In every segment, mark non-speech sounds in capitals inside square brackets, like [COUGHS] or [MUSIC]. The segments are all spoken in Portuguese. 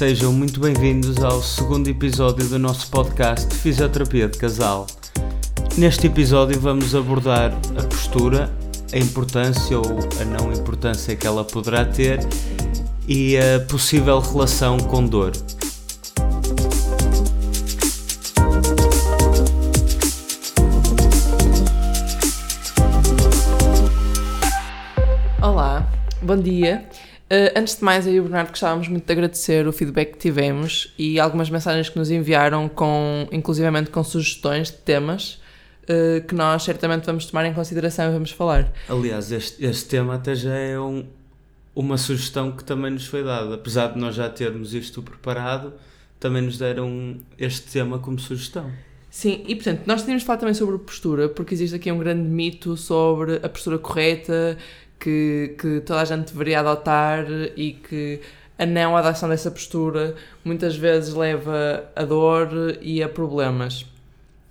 sejam muito bem-vindos ao segundo episódio do nosso podcast Fisioterapia de Casal. Neste episódio vamos abordar a postura, a importância ou a não importância que ela poderá ter e a possível relação com dor. Olá, bom dia. Uh, antes de mais, eu e o Bernardo gostávamos muito de agradecer o feedback que tivemos e algumas mensagens que nos enviaram, com, inclusivamente com sugestões de temas uh, que nós certamente vamos tomar em consideração e vamos falar. Aliás, este, este tema até já é um, uma sugestão que também nos foi dada. Apesar de nós já termos isto preparado, também nos deram este tema como sugestão. Sim, e portanto, nós tínhamos de falar também sobre postura, porque existe aqui um grande mito sobre a postura correta que, que toda a gente deveria adotar e que a não adoção dessa postura muitas vezes leva a dor e a problemas.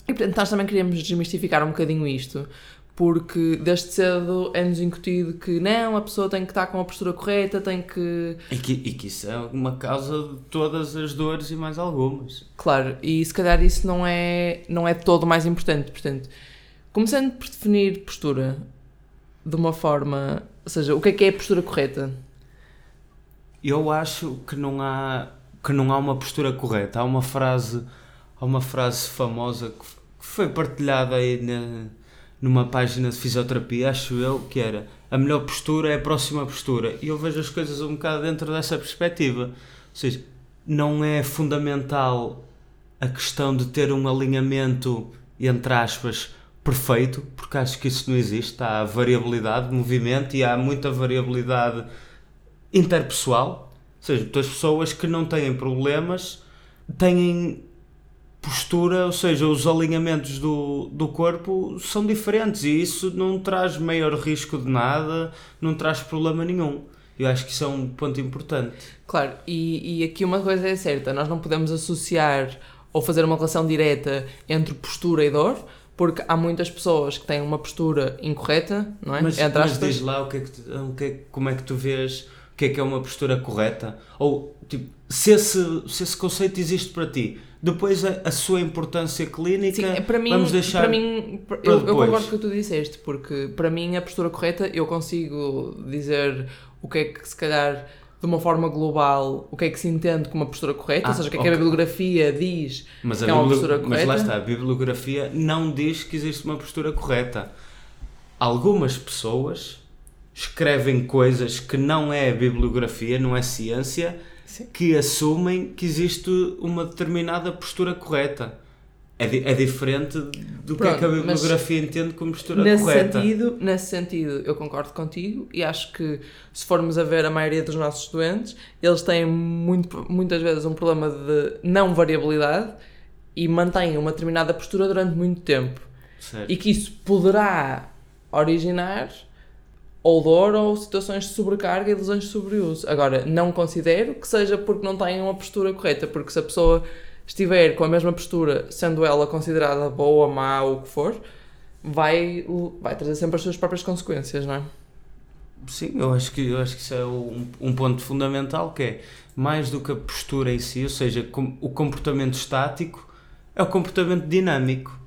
E portanto, nós também queríamos desmistificar um bocadinho isto, porque desde cedo é-nos incutido que não, a pessoa tem que estar com a postura correta, tem que... E que, e que isso é uma causa de todas as dores e mais algumas. Claro, e se calhar isso não é, não é todo o mais importante. Portanto, começando por definir postura de uma forma... Ou seja, o que é que é a postura correta? Eu acho que não há, que não há uma postura correta. Há uma frase, há uma frase famosa que foi partilhada aí na numa página de fisioterapia, acho eu, que era a melhor postura é a próxima postura. E eu vejo as coisas um bocado dentro dessa perspectiva. Ou seja, não é fundamental a questão de ter um alinhamento, entre aspas, perfeito, porque acho que isso não existe. Há variabilidade de movimento e há muita variabilidade interpessoal. Ou seja, as pessoas que não têm problemas têm postura, ou seja, os alinhamentos do, do corpo são diferentes e isso não traz maior risco de nada, não traz problema nenhum. Eu acho que isso é um ponto importante. Claro, e, e aqui uma coisa é certa: nós não podemos associar ou fazer uma relação direta entre postura e dor, porque há muitas pessoas que têm uma postura incorreta, não é? Mas, Entre mas diz lá o que é que tu, o que é, como é que tu vês o que é que é uma postura correta? Ou, tipo, se esse, se esse conceito existe para ti, depois a, a sua importância clínica Sim, é, para mim, vamos deixar para mim para eu, eu, concordo com o que tu disseste porque para mim a postura correta eu consigo dizer o que é que se calhar de uma forma global o que é que se entende como uma postura correta, ah, ou seja, o que é okay. que a bibliografia diz mas que é uma postura correta. Mas lá está, a bibliografia não diz que existe uma postura correta. Algumas pessoas escrevem coisas que não é bibliografia, não é ciência, Sim. que assumem que existe uma determinada postura correta. É, di é diferente do Pronto, que é que a bibliografia entende como postura nesse correta. Sentido, nesse sentido, eu concordo contigo e acho que se formos a ver a maioria dos nossos doentes, eles têm muito, muitas vezes um problema de não variabilidade e mantêm uma determinada postura durante muito tempo. Certo. E que isso poderá originar ou dor ou situações de sobrecarga e lesões de sobreuso. Agora, não considero que seja porque não têm uma postura correta, porque se a pessoa estiver com a mesma postura, sendo ela considerada boa, má ou o que for, vai, vai trazer sempre as suas próprias consequências, não é? Sim, eu acho que, eu acho que isso é um, um ponto fundamental, que é mais do que a postura em si, ou seja, com, o comportamento estático é o comportamento dinâmico.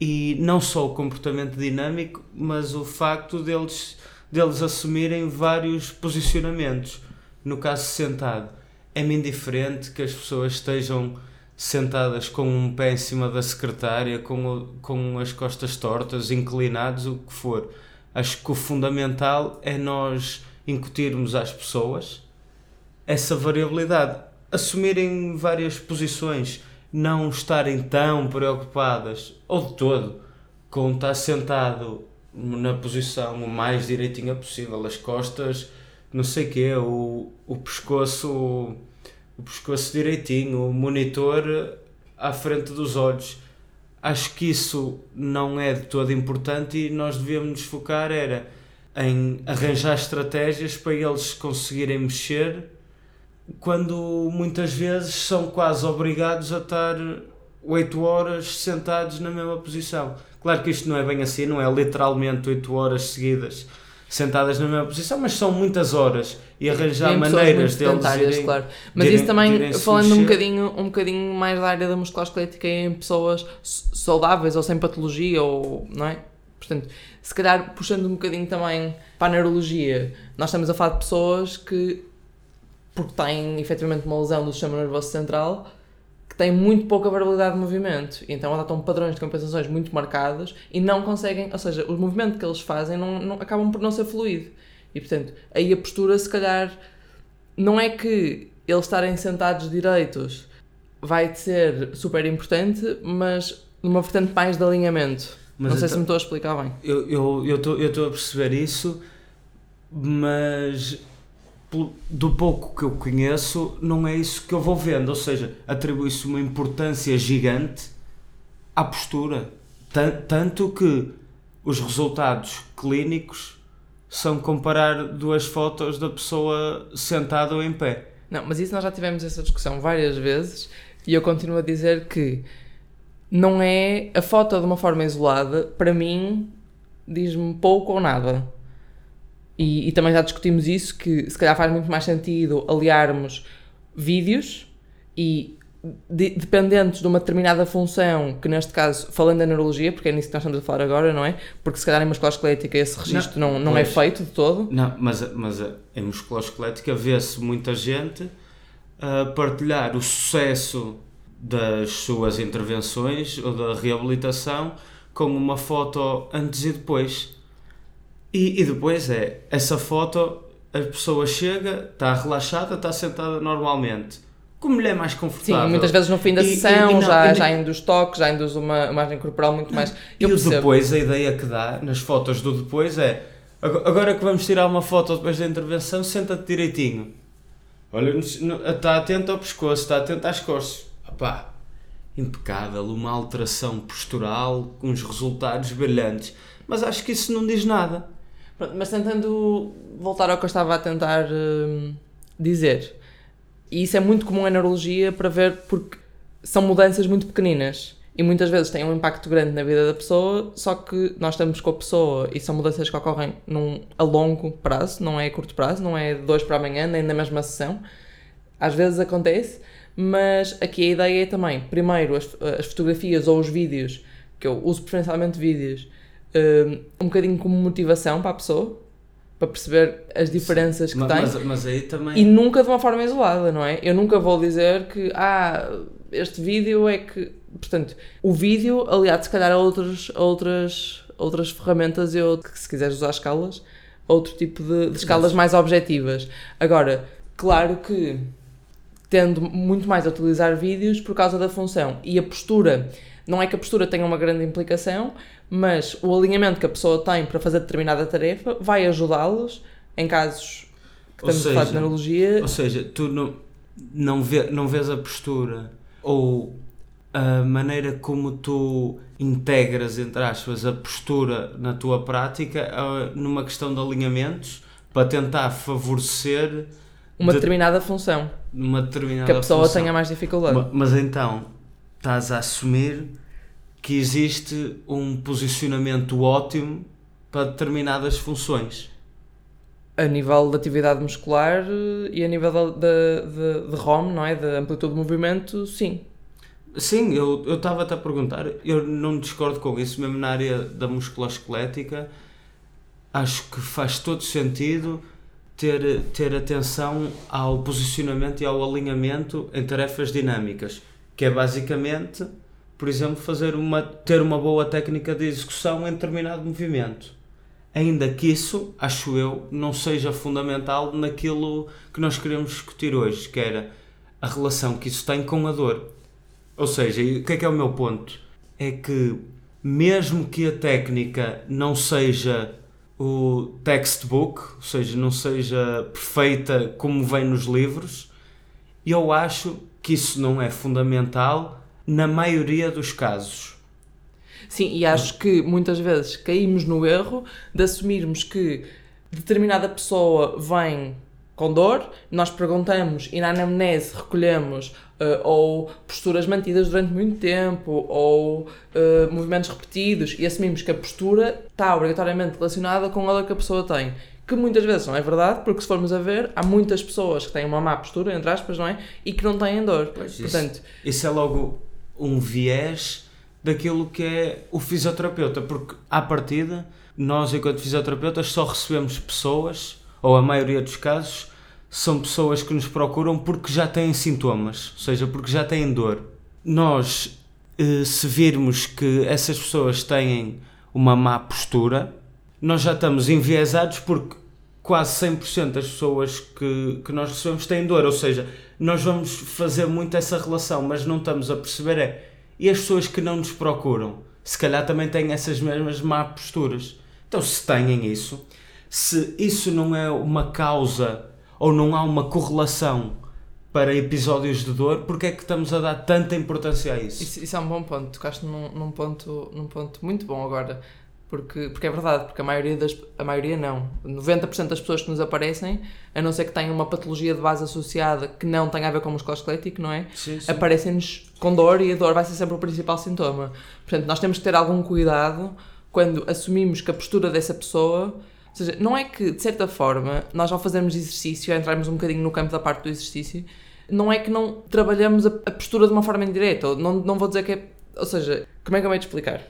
E não só o comportamento dinâmico, mas o facto deles deles assumirem vários posicionamentos. No caso sentado, é-me indiferente que as pessoas estejam sentadas com um pé em cima da secretária, com, com as costas tortas, inclinados, o que for. Acho que o fundamental é nós incutirmos às pessoas essa variabilidade, assumirem várias posições, não estarem tão preocupadas, ou de todo, com estar sentado na posição o mais direitinha possível, as costas, não sei o quê, o, o pescoço, o, pescoço direitinho, o monitor à frente dos olhos. Acho que isso não é de todo importante e nós devíamos nos focar era em arranjar estratégias para eles conseguirem mexer quando muitas vezes são quase obrigados a estar 8 horas sentados na mesma posição. Claro que isto não é bem assim, não é literalmente 8 horas seguidas sentadas na mesma posição, mas são muitas horas e arranjar Em pessoas maneiras deles sedentárias, irem, claro. Mas de irem- isso também, de falando um bocadinho, um bocadinho mais da área da musculoesquelética em pessoas saudáveis ou sem patologia, ou, não é? Portanto, se calhar puxando um bocadinho também para a neurologia, nós estamos a falar de pessoas que, porque têm efetivamente uma lesão do sistema nervoso central, que têm muito pouca variabilidade de movimento, e então adotam padrões de compensações muito marcados e não conseguem, ou seja, o movimento que eles fazem não, não- acabam por não ser fluido. E portanto, aí a postura, se calhar, não é que eles estarem sentados direitos vai ser super importante, mas numa vertente mais de alinhamento. Mas não sei então- se me estou a explicar bem. Eu estou eu tô- eu tô a perceber isso, mas do pouco que eu conheço, não é isso que eu vou vendo. Ou seja, atribui-se uma importância gigante à postura. Tan- Tanto que os resultados clínicos são comparar duas fotos da pessoa sentada ou em pé. Não, mas isso nós já tivemos essa discussão várias vezes e eu continuo a dizer que não é a foto de uma forma isolada, para mim, diz-me pouco ou nada. E, e também já discutimos isso, que se calhar faz muito mais sentido aliarmos vídeos e de- dependentes de uma determinada função, que neste caso, falando da neurologia, porque é nisso que nós estamos a falar agora, não é? Porque se calhar em musculoesquelética esse registro não, não, é pois. feito de todo. Não, mas, mas em musculoesquelética vê-se muita gente a partilhar o sucesso das suas intervenções ou da reabilitação com uma foto antes e depois. E, e depois é, essa foto, a pessoa chega, está relaxada, está sentada normalmente. Como lhe é mais Sim, confortável. muitas vezes no fim da E- e- sessão e não- já, e- já induz toques, já induz uma imagem corporal muito mais. E Eu o percebo. depois, a ideia que dá nas fotos do depois é "Ag- agora que vamos tirar uma foto depois da intervenção, senta-te direitinho. Olha, está atento ao pescoço, está atento às costas. Opá, impecável, uma alteração postural com uns resultados brilhantes. Mas acho que isso não diz nada. Pronto, mas tentando voltar ao que eu estava a tentar hum, dizer, e isso é muito comum em neurologia para ver porque são mudanças muito pequeninas e muitas vezes têm um impacto grande na vida da pessoa, só que nós estamos com a pessoa e são mudanças que ocorrem num, a longo prazo, não é a curto prazo, não é de dois para amanhã, nem na mesma sessão. Às vezes acontece, mas aqui a ideia é também, primeiro, as, as fotografias ou os vídeos, que eu uso preferencialmente vídeos, um, um bocadinho como motivação para a pessoa, para perceber as diferenças que Ma- tem. mas, mas também. E nunca de uma forma isolada, não é? Eu nunca vou dizer que, ah, este vídeo é que. Portanto, o vídeo, aliado se calhar a outras, outras, outras ferramentas, eu, que se quiseres usar escalas, outro tipo de, de escalas mais objetivas. Agora, claro que tendo muito mais a utilizar vídeos por causa da função e a postura. Não é que a postura tenha uma grande implicação, mas o alinhamento que a pessoa tem para fazer determinada tarefa vai ajudá-los em casos que Ou estamos a falar de seja, neurologia. Ou seja, tu não, não, vê, não vês a postura ou a maneira como tu integras, entre aspas, a postura na tua prática ah, numa questão de alinhamentos para tentar favorecer uma de- determinada função uma determinada que a pessoa função. tenha mais dificuldade. Ma- Mas então, estás a assumir que existe um posicionamento ótimo para determinadas funções. A nível de atividade muscular eh, e a nível de, de, de, ROM, não é? De amplitude de movimento, sim. Sim, eu eu estava-te a perguntar, eu não discordo com isso, mesmo na área da musculoesquelética, acho que faz todo sentido ter, ter atenção ao posicionamento e ao alinhamento em tarefas dinâmicas, que é basicamente, por exemplo, fazer uma, ter uma boa técnica de execução em determinado movimento. Ainda que isso, acho eu, não seja fundamental naquilo que nós queremos discutir hoje, que era a relação que isso tem com a dor. Ou seja, o que é que é o meu ponto? É que mesmo que a técnica não seja o textbook, ou seja, não seja perfeita como vem nos livros, eu acho que isso não é fundamental na maioria dos casos. Sim, e acho que muitas vezes caímos no erro de assumirmos que determinada pessoa vem com dor, nós perguntamos e na anamnese recolhemos uh, ou posturas mantidas durante muito tempo ou uh, movimentos repetidos e assumimos que a postura está obrigatoriamente relacionada com a dor que a pessoa tem. Que muitas vezes não é verdade, porque se formos a ver, há muitas pessoas que têm uma má postura, entre aspas, não é? E que não têm dor. Pois, Portanto, isso, isso é logo um viés daquilo que é o fisioterapeuta, porque à partida, nós enquanto fisioterapeutas só recebemos pessoas, ou a maioria dos casos, são pessoas que nos procuram porque já têm sintomas, ou seja, porque já têm dor. Nós, eh, se virmos que essas pessoas têm uma má postura, nós já estamos enviesados porque quase 100% das pessoas que, que nós recebemos têm dor, ou seja, nós vamos fazer muito essa relação, mas não estamos a perceber é, e as pessoas que não nos procuram, se calhar também têm essas mesmas má posturas. Então, se têm isso, se isso não é uma causa ou não há uma correlação para episódios de dor, porque é que estamos a dar tanta importância a isso? Isso, isso é um bom ponto, tocaste num, num, ponto, num ponto muito bom agora. Porque, porque é verdade, porque a maioria das. A maioria não. 90% das pessoas que nos aparecem, a não ser que tenham uma patologia de base associada que não tenha a ver com o músculo esquelético, não é? Aparecem-nos com dor e a dor vai ser sempre o principal sintoma. Portanto, nós temos que ter algum cuidado quando assumimos que a postura dessa pessoa. Ou seja, não é que, de certa forma, nós ao fazermos exercício, ao entrarmos um bocadinho no campo da parte do exercício, não é que não trabalhamos a, postura de uma forma indireta. Ou não, não vou dizer que é. Ou seja, como é que eu vou te explicar?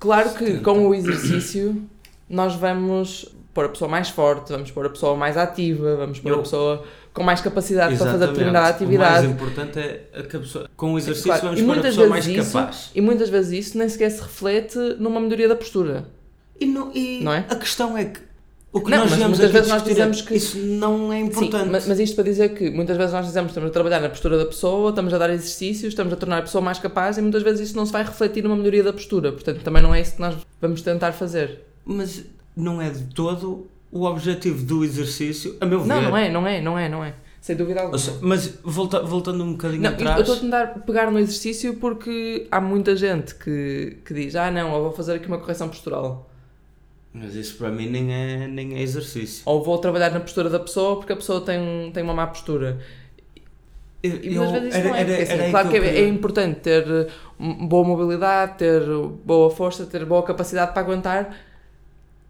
Claro que com o exercício nós vamos pôr a pessoa mais forte, vamos pôr a pessoa mais ativa, vamos pôr Eu, a pessoa com mais capacidade para fazer determinada atividade. O mais importante é que a pessoa, com o exercício claro. vamos pôr a pessoa mais isso, capaz. E muitas vezes isso nem sequer se reflete numa melhoria da postura. E, não, e não é? a questão é que o que não, nós mas muitas vezes nós dizemos que isso não é importante. Sim, mas, mas, isto para dizer que muitas vezes nós dizemos que estamos a trabalhar na postura da pessoa, estamos a dar exercícios, estamos a tornar a pessoa mais capaz e muitas vezes isso não se vai refletir numa melhoria da postura. Portanto, também não é isso que nós vamos tentar fazer. Mas não é de todo o objetivo do exercício, a meu ver. Não, não é, não é, não é, não é. Sem dúvida alguma. Mas volta, voltando um bocadinho não, atrás. Eu estou a tentar pegar no exercício porque há muita gente que, que diz: Ah, não, eu vou fazer aqui uma correção postural. Mas isso para mim nem é, nem é exercício. Ou vou trabalhar na postura da pessoa porque a pessoa tem, tem uma má postura. E muitas vezes isso não é. Era, assim, claro que, é, é, importante ter boa mobilidade, ter boa força, ter boa capacidade para aguentar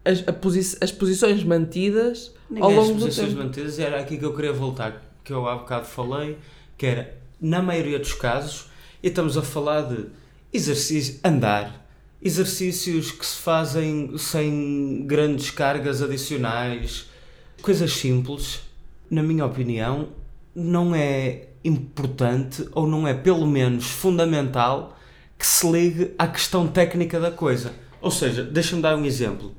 as, posi as posições mantidas Nem ao longo as posições mantidas, era aqui que eu queria voltar, que eu há bocado falei, que era, na maioria dos casos, e estamos a falar de exercício, andar, exercícios que se fazem sem grandes cargas adicionais, coisas simples, na minha opinião, não é importante ou não é pelo menos fundamental que se ligue à questão técnica da coisa. Ou seja, deixa-me dar um exemplo.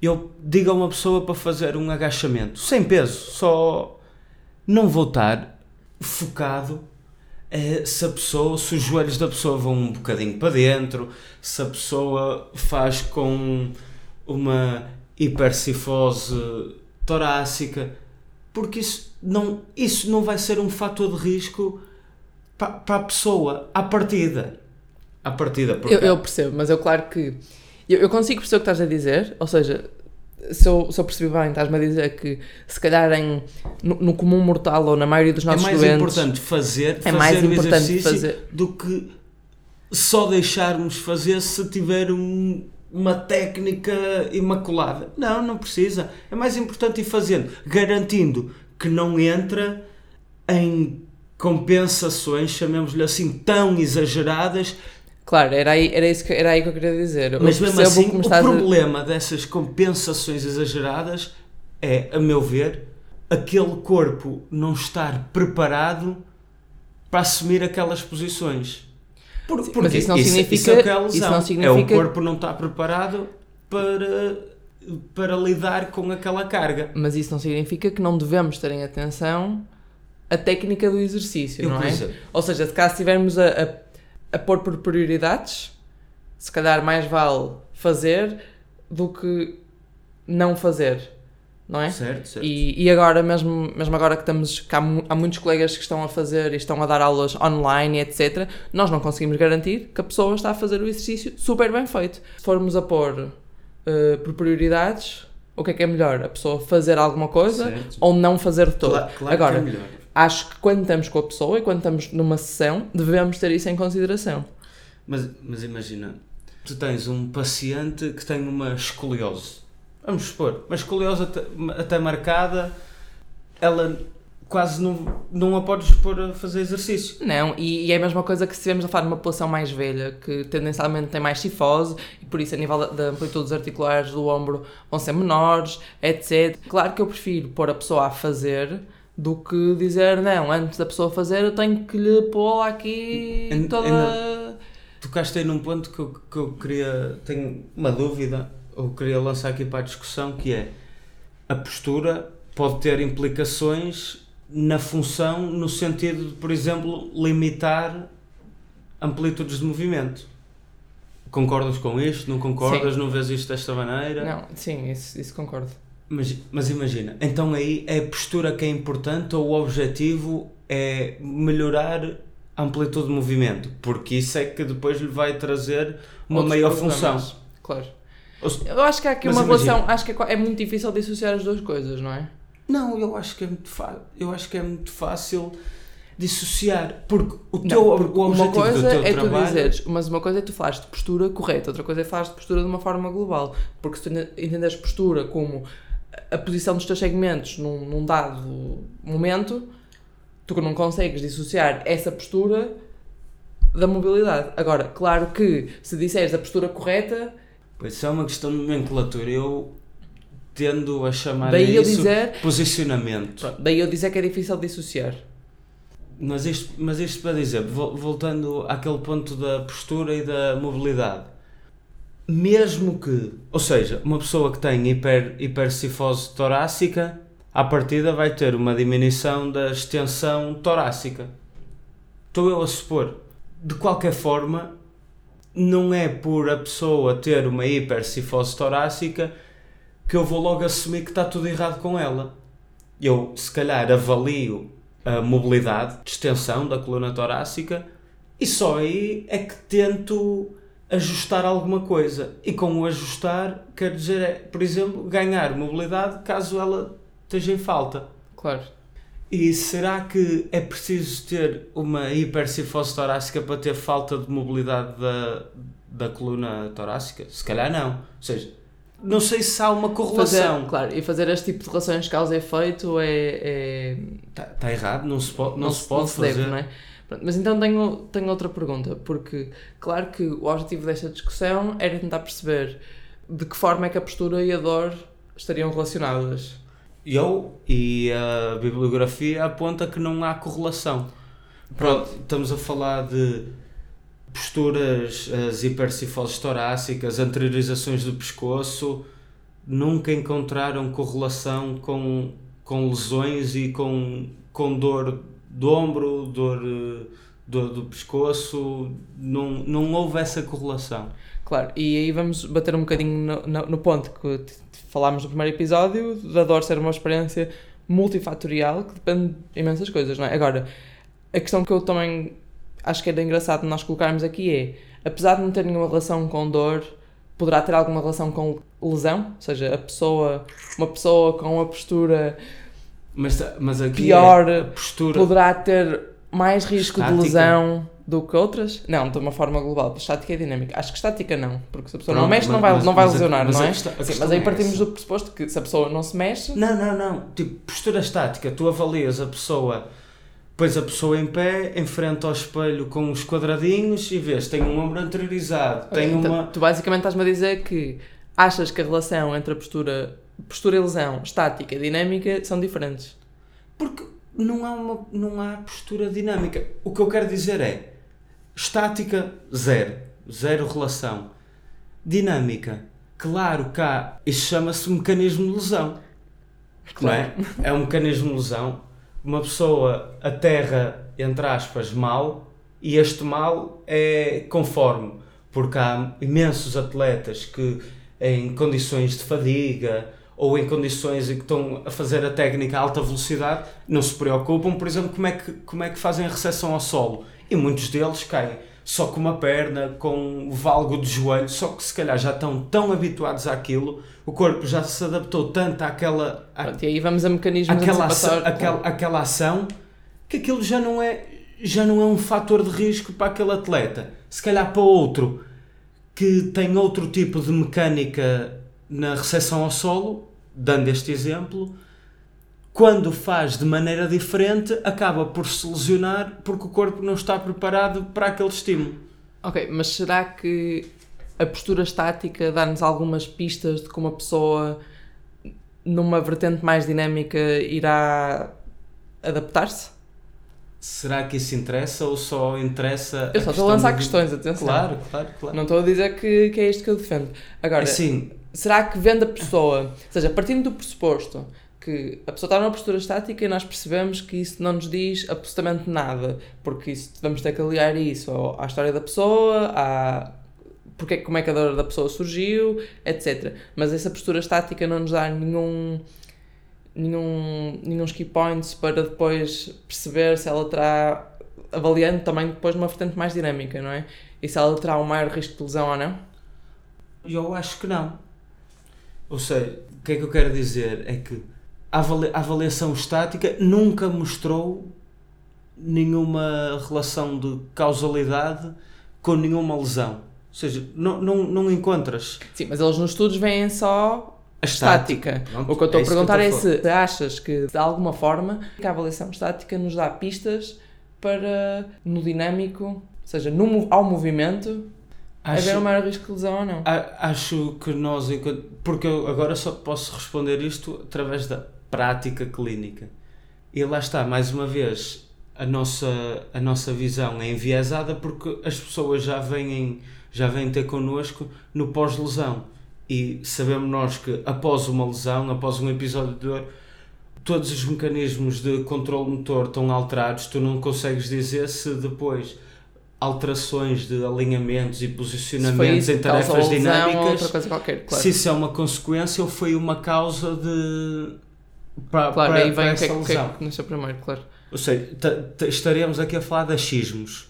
Eu digo a uma pessoa para fazer um agachamento sem peso, só não vou estar focado se a pessoa, se os joelhos da pessoa vão um bocadinho para dentro, se a pessoa faz com uma hipercifose torácica, porque isso não, isso não vai ser um fator de risco para, para a pessoa à partida. À partida. Eu, eu, percebo, mas eu claro que eu, eu consigo perceber o que estás a dizer, ou seja, se eu, se eu percebi bem, estás-me a dizer que se calhar em, no, no, comum mortal ou na maioria dos nossos doentes... É mais importante fazer, é fazer mais importante fazer do que só deixarmos fazer se tiver um, uma técnica imaculada. Não, não precisa. É mais importante ir fazendo, garantindo que não entra em compensações, chamemos-lhe assim, tão exageradas Claro, era aí, era, isso que, era aí que eu queria dizer. Mas mesmo assim, o problema a... dessas compensações exageradas é, a meu ver, aquele corpo não estar preparado para assumir aquelas posições. Por, porque mas isso não isso, significa. Isso é, que é. Isso não significa... é o corpo não está preparado para, para lidar com aquela carga. Mas isso não significa que não devemos ter em atenção a técnica do exercício, eu não é? Ou seja, se caso tivermos a, a a pôr por prioridades, se calhar mais vale fazer do que não fazer, não é? Certo, certo. E, e agora, mesmo, mesmo agora que estamos, que há, há, muitos colegas que estão a fazer e estão a dar aulas online, etc., nós não conseguimos garantir que a pessoa está a fazer o exercício super bem feito. Se formos a pôr uh, por prioridades, O que é que é melhor? A pessoa fazer alguma coisa Certo. ou não fazer de todo? Claro, claro Agora, que é melhor. Acho que quando estamos com a pessoa e quando estamos numa sessão, devemos ter isso em consideração. Mas, mas imagina, tu tens um paciente que tem uma escoliose. Vamos supor, uma escoliose até, até marcada, ela quase não, não a podes pôr a fazer exercício. Não, e, e é a mesma coisa que se estivermos a falar de uma população mais velha, que tendencialmente tem mais cifose, e por isso a nível da, da amplitude dos articulares do ombro vão ser menores, etc. Claro que eu prefiro pôr a pessoa a fazer do que dizer, não, antes da pessoa fazer eu tenho que lhe pôr aqui toda... Tocaste aí num ponto que eu, que eu queria, tenho uma dúvida, ou queria lançar aqui para a discussão, que é a postura pode ter implicações na função, no sentido de, por exemplo, limitar amplitudes de movimento. Concordas com isto? Não concordas? Não vês isto desta maneira? Não, sim, isso, isso concordo. Mas, mas imagina, então aí é a postura que é importante ou o objetivo é melhorar a amplitude de movimento? Porque isso é que depois lhe vai trazer uma Outros maior função. Claro. Eu acho que há aqui Mas uma imagina- relação, acho que é, é muito difícil dissociar as duas coisas, não é? Não, eu acho que é muito, eu acho que é muito fácil dissociar. Porque o Não, teu porque o uma objetivo coisa do teu é trabalho. tu dizeres, mas uma coisa é tu falares de postura correta, outra coisa é falares de postura de uma forma global. Porque se tu entenderes postura como a posição dos teus segmentos num, num dado momento, tu não consegues dissociar essa postura da mobilidade. Agora, claro que se disseres a postura correta, Pois isso é uma questão de nomenclatura. Eu tendo a chamar daí a eu isso dizer, posicionamento. pronto, daí eu dizer que é difícil dissociar. Mas isto, mas isto para dizer, vol- voltando àquele ponto da postura e da mobilidade, mesmo que, ou seja, uma pessoa que tem hiper, hipercifose torácica, à partida vai ter uma diminuição da extensão torácica. Estou eu a supor. De qualquer forma, não é por a pessoa ter uma hipercifose torácica que eu vou logo assumir que está tudo errado com ela. Eu, se calhar, avalio a mobilidade, extensão da coluna torácica e só aí é que tento ajustar alguma coisa. E com o ajustar, quero dizer, é, por exemplo, ganhar mobilidade caso ela esteja em falta. Claro. E será que é preciso ter uma hipercifose torácica para ter falta de mobilidade da, da coluna torácica? Se calhar não. Ou seja, não sei se há uma correlação. Fazer, claro, e fazer este tipo de relações causa e efeito é- é Está tá errado, não se pode, não se pode não se fazer. deve, não é? Pronto, mas então tenho, tenho outra pergunta, porque claro que o objetivo desta discussão era tentar perceber de que forma é que a postura e a dor estariam relacionadas. Eu e a bibliografia aponta que não há correlação. Pronto, estamos a falar de posturas, as hipercifoses torácicas, anteriorizações do pescoço, nunca encontraram correlação com, com lesões e com, com dor do ombro, dor, eh, dor do pescoço, não, não houve essa correlação. Claro, e aí vamos bater um bocadinho no, no- no ponto que falámos no primeiro episódio, da dor ser uma experiência multifatorial que depende de imensas coisas, não é? Agora, a questão que eu também acho que era engraçado nós colocarmos aqui é, apesar de não ter nenhuma relação com dor, poderá ter alguma relação com lesão, ou seja, a pessoa, uma pessoa com uma postura Mas, mas aqui Pior, é postura. poderá ter mais risco Estática? de lesão do que outras? Não, de uma forma global. Estática e dinâmica. Acho que estática não, porque se a pessoa não Pronto, mexe, não mas- vai, não vai mas a- lesionar, mas não é? questão- a Sim, mas aí é partimos essa. do pressuposto que se a pessoa não se mexe, Não, não, não. Tipo, postura estática. Tu avalias a pessoa, pões a pessoa em pé, em frente ao espelho com os quadradinhos e vês, tem um ombro anteriorizado, tem então, uma. tu basicamente estás-me a dizer que achas que a relação entre a postura, postura e lesão estática e dinâmica são diferentes. Porque não há, uma, não há postura dinâmica. O que eu quero dizer é estática, zero. Zero relação. Dinâmica. Claro que há. Isso chama-se mecanismo de lesão. Não é? É um mecanismo de lesão. Uma pessoa aterra, entre aspas, mal, e este mal é conforme. Porque há imensos atletas que, em condições de fadiga ou em condições em que estão a fazer a técnica a alta velocidade, não se preocupam, por exemplo, como é que, como é que fazem a recepção ao solo. E muitos deles caem só com uma perna, com o valgo de joelho, só que se calhar já estão tão habituados àquilo, o corpo já se adaptou tanto àquela, à, Pronto, e aí vamos a mecanismos àquela, ação, aquela, aquela ação que aquilo já não é já não é um fator de risco para aquele atleta. Se calhar para outro que tem outro tipo de mecânica na recepção ao solo, dando este exemplo, quando faz de maneira diferente, acaba por se lesionar porque o corpo não está preparado para aquele estímulo. Ok, mas será que a postura estática dá-nos algumas pistas de como a pessoa, numa vertente mais dinâmica, irá adaptar-se? Será que isso interessa ou só interessa. Eu só estou a lançar questões, atenção. Claro, claro, claro. Não estou a dizer que, que é isto que eu defendo. Agora, Assim, será que vendo a pessoa, ou seja, partindo do pressuposto que a pessoa está numa postura estática e nós percebemos que isso não nos diz absolutamente nada, porque isso vamos ter que aliar isso à história da pessoa, à porque, como é que a dor da pessoa surgiu, etc. Mas essa postura estática não nos dá nenhum nenhum, nenhum key points para depois perceber se ela terá avaliando também depois numa vertente mais dinâmica, não é? E se ela terá um maior risco de lesão ou não? Eu acho que não. Ou seja, o que é que eu quero dizer? É que a avali- a avaliação estática nunca mostrou nenhuma relação de causalidade com nenhuma lesão. Ou seja, não, não, não encontras Sim, mas eles nos estudos veem só a estática. Pronto, O que eu estou é a perguntar é se achas que, de alguma forma, que a avaliação estática nos dá pistas para, no dinâmico, ou seja, no, ao movimento, Acho, haver um maior risco de lesão ou não. a- acho que nós, enquanto, porque eu agora só posso responder isto através da prática clínica. E lá está, mais uma vez, a nossa, a nossa visão é enviesada porque as pessoas já vêm, já vêm ter connosco no pós-lesão. E sabemos nós que após uma lesão, após um episódio de dor, todos os mecanismos de controle motor estão alterados, tu não consegues dizer se depois alterações de alinhamentos e posicionamentos em que tarefas dinâmicas, qualquer, claro. se isso é uma consequência ou foi uma causa de para, claro, para, aí para vem o que, é, que- que é lesão. que nasceu primeiro, claro. Ou seja, ta- ta- estaremos aqui a falar de achismos.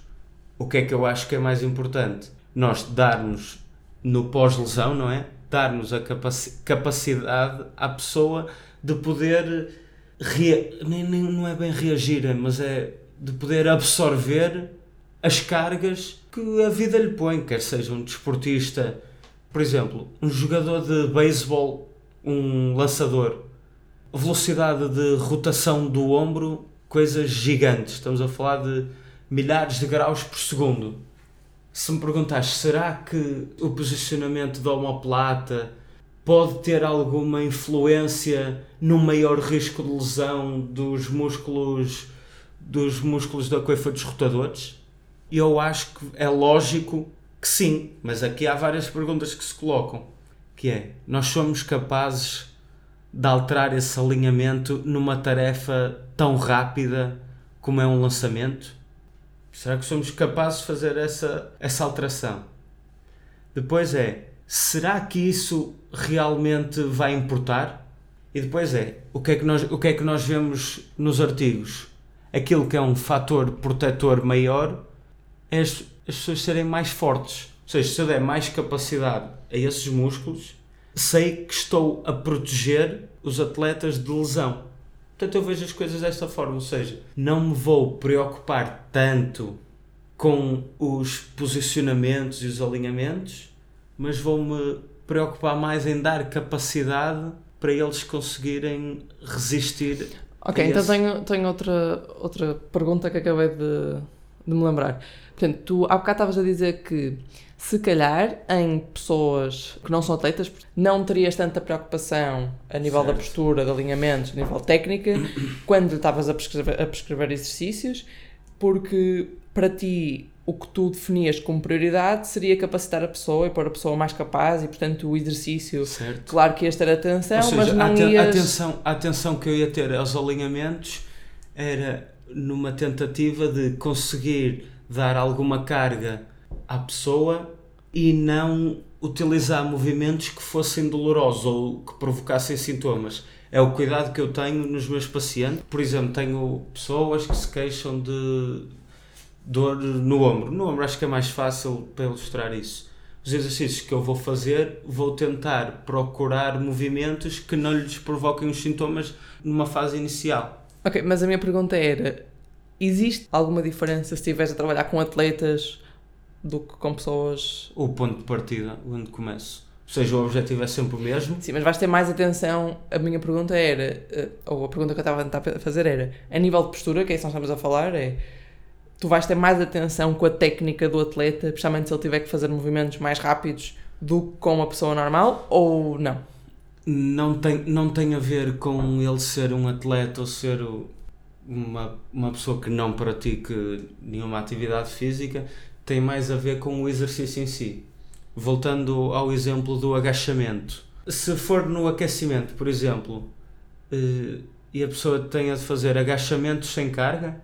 O que é que eu acho que é mais importante? Nós darmos no pós-lesão, não é? Darmos a capaci- capacidade à pessoa de poder nem, nem- não é bem reagir, mas é de poder absorver as cargas que a vida lhe põe, quer seja um desportista, por exemplo, um jogador de beisebol, um lançador, velocidade de rotação do ombro, coisas gigantes. Estamos a falar de milhares de graus por segundo. Se me perguntas, será que o posicionamento da omoplata pode ter alguma influência no maior risco de lesão dos músculos dos músculos da coifa dos rotadores? Eu acho que é lógico que sim, mas aqui há várias perguntas que se colocam, que é, nós somos capazes de alterar esse alinhamento numa tarefa tão rápida como é um lançamento? Será que somos capazes de fazer essa, essa alteração? Depois é, será que isso realmente vai importar? E depois é, o que é que nós, o que é que nós vemos nos artigos? Aquilo que é um fator protetor maior é as, as pessoas serem mais fortes. Ou seja, se eu der mais capacidade a esses músculos, sei que estou a proteger os atletas de lesão. Portanto, eu vejo as coisas desta forma, ou seja, não me vou preocupar tanto com os posicionamentos e os alinhamentos, mas vou-me preocupar mais em dar capacidade para eles conseguirem resistir. Ok, então esse- tenho, tenho outra, outra pergunta que acabei de, de me lembrar. Portanto, tu há bocado estavas a dizer que se calhar em pessoas que não são atletas não terias tanta preocupação a nível da Certo. postura, de alinhamentos, a nível técnica, [COUGHS] quando estavas a prescrever, a prescrever exercícios, porque para ti o que tu definias como prioridade seria capacitar a pessoa e pôr a pessoa mais capaz e, portanto, o exercício. Certo? Claro que ias ter atenção, Ou seja, mas a, não aten- ias... a atenção, a atenção que eu ia ter aos alinhamentos era numa tentativa de conseguir dar alguma carga à pessoa e não utilizar movimentos que fossem dolorosos ou que provocassem sintomas. É o cuidado que eu tenho nos meus pacientes. Por exemplo, tenho pessoas que se queixam de, dor no ombro. No ombro acho que é mais fácil para ilustrar isso. Os exercícios que eu vou fazer, vou tentar procurar movimentos que não lhes provoquem os sintomas numa fase inicial. Ok, mas a minha pergunta era: existe alguma diferença se estiveres a trabalhar com atletas do que com pessoas. O ponto de partida, onde começo. Ou seja, o objetivo é sempre o mesmo. Sim, mas vais ter mais atenção. A minha pergunta era, eh, ou a pergunta que eu estava a tentar fazer era: a nível de postura, que é isso que nós estamos a falar, é tu vais ter mais atenção com a técnica do atleta, especialmente se ele tiver que fazer movimentos mais rápidos do que com uma pessoa normal, ou não? Não tem, não tem a ver com ele ser um atleta ou ser uma, uma pessoa que não pratique nenhuma atividade física, tem mais a ver com o exercício em si. Voltando ao exemplo do agachamento. Se for no aquecimento, por exemplo, eh, e a pessoa tenha de fazer agachamentos sem carga,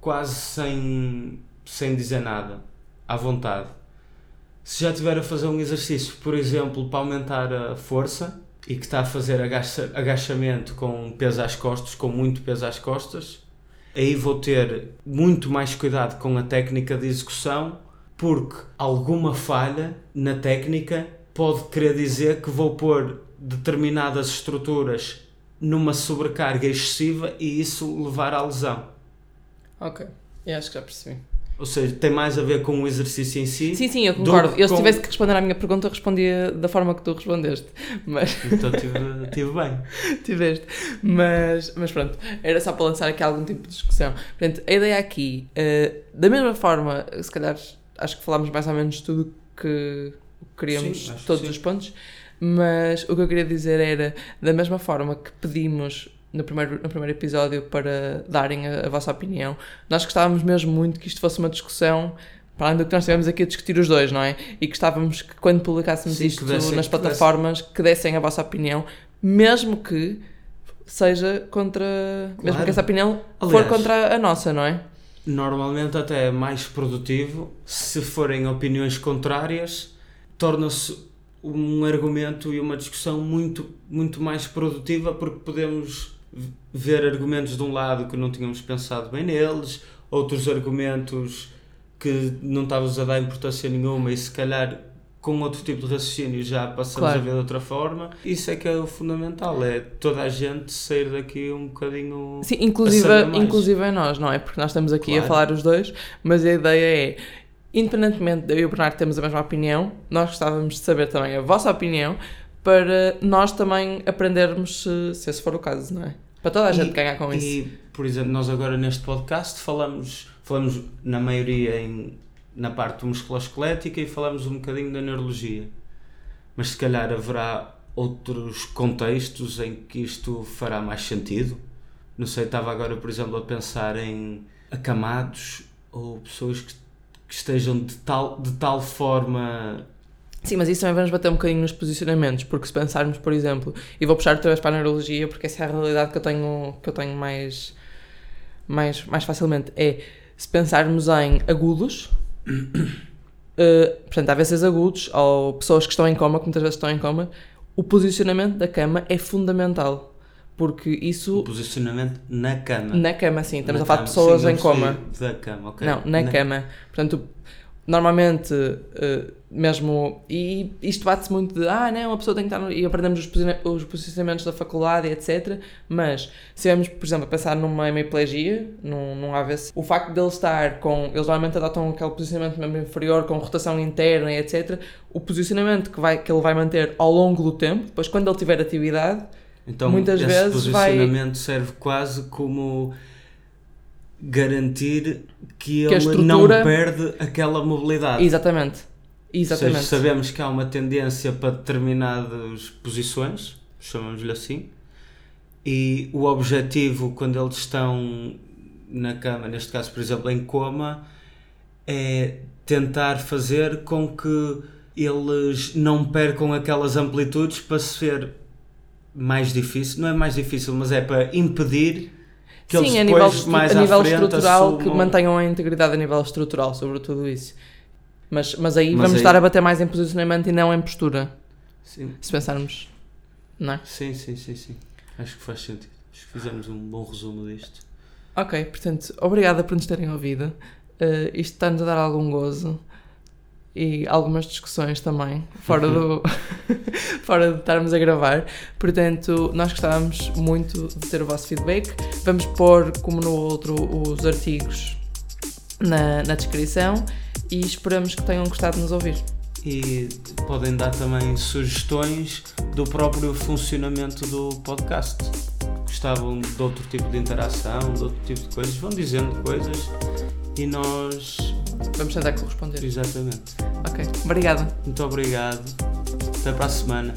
quase sem, sem dizer nada, à vontade. Se já estiver a fazer um exercício, por exemplo, para aumentar a força e que está a fazer agacha, agachamento com peso às costas, com muito peso às costas, aí vou ter muito mais cuidado com a técnica de execução, porque alguma falha na técnica pode querer dizer que vou pôr determinadas estruturas numa sobrecarga excessiva e isso levar à lesão. Ok, eu acho que já percebi. Ou seja, tem mais a ver com o exercício em si. Sim, sim, eu concordo. Eu, se tivesse que responder à minha pergunta, eu respondia da forma que tu respondeste. Mas... [LAUGHS] Então tive, tive bem. Tiveste. Mas, mas pronto, era só para lançar aqui algum tipo de discussão. Portanto, a ideia aqui, uh, da mesma forma, se calhar acho que falámos mais ou menos tudo que queríamos, sim, todos os pontos, mas o que eu queria dizer era, da mesma forma que pedimos no primeiro, no primeiro episódio para darem a, a, vossa opinião. Nós gostávamos mesmo muito que isto fosse uma discussão, para além do que nós estivemos aqui a discutir os dois, não é? E gostávamos que quando publicássemos Sim, isto dessem, nas plataformas, que dessem a vossa opinião, mesmo que seja contra. Claro. Mesmo que essa opinião Aliás, for contra a nossa, não é? Normalmente até é mais produtivo se forem opiniões contrárias, torna-se um argumento e uma discussão muito, muito mais produtiva porque podemos ver argumentos de um lado que não tínhamos pensado bem neles, outros argumentos que não estávamos a dar importância nenhuma e se calhar com outro tipo de raciocínio já passamos claro. a ver de outra forma. Isso é que é o fundamental, é toda a gente sair daqui um bocadinho. Sim, inclusive, inclusive é nós, não é? Porque nós estamos aqui claro. a falar os dois, mas a ideia é, independentemente de eu e o Bernardo termos a mesma opinião, nós gostávamos de saber também a vossa opinião para nós também aprendermos se, se esse for o caso, não é? Para toda a gente ganhar com e, isso. E, por exemplo, nós agora neste podcast falamos, falamos na maioria em, na parte musculoesquelética e falamos um bocadinho da neurologia. Mas se calhar haverá outros contextos em que isto fará mais sentido. Não sei, estava agora, por exemplo, a pensar em acamados ou pessoas que, que estejam de tal, de tal forma Sim, mas isso também vamos bater um bocadinho nos posicionamentos, porque se pensarmos, por exemplo, e vou puxar outra vez para a neurologia, porque essa é a realidade que eu tenho, que eu tenho mais, mais, mais facilmente, é se pensarmos em agudos, uh, [COUGHS] portanto, AVCs agudos, ou pessoas que estão em coma, que muitas vezes estão em coma, o posicionamento da cama é fundamental. Porque isso. O posicionamento na cama. Na cama, sim. Estamos na a falar de pessoas sim, em coma. Da cama, ok. Não, na, na... cama. Portanto, normalmente, uh, mesmo. E isto bate-se muito de. Ah, não, a pessoa tem que estar. E aprendemos os, os posicionamentos da faculdade, etc. Mas, se vamos, por exemplo, a pensar numa hemiplegia, num, num AVC, o facto de ele estar com. Eles normalmente adotam aquele posicionamento mesmo inferior, com rotação interna, etc. O posicionamento que, vai, que ele vai manter ao longo do tempo, depois, quando ele tiver atividade. Então, muitas esse vezes posicionamento vai... serve quase como garantir que, que ele não perde aquela mobilidade. Exatamente. Exatamente. Seja, sabemos que há uma tendência para determinadas posições, chamamos-lhe assim, e o objetivo quando eles estão na cama, neste caso, por exemplo, em coma, é tentar fazer com que eles não percam aquelas amplitudes para ser mais difícil, não é mais difícil, mas é para impedir que Sim, eles a nível, mais a nível estrutural assumam... que mantenham a integridade a nível estrutural sobre tudo isso. Mas, mas aí mas vamos aí... estar a bater mais em posicionamento e não em postura. Sim. Se pensarmos. Não é? Sim, sim, sim, sim. Acho que faz sentido. Acho que fizemos um bom resumo disto. Ok, portanto, obrigada por nos terem ouvido. Uh, isto está-nos a dar algum gozo e algumas discussões também, fora, do, [LAUGHS] fora de estarmos a gravar. Portanto, nós gostávamos muito de ter o vosso feedback. Vamos pôr, como no outro, os artigos na, na descrição e esperamos que tenham gostado de nos ouvir. E podem dar também sugestões do próprio funcionamento do podcast. Gostavam de outro tipo de interação, de outro tipo de coisas, vão dizendo coisas e nós Vamos tentar corresponder. Exatamente. Ok, obrigada. Muito obrigado. Até para a semana.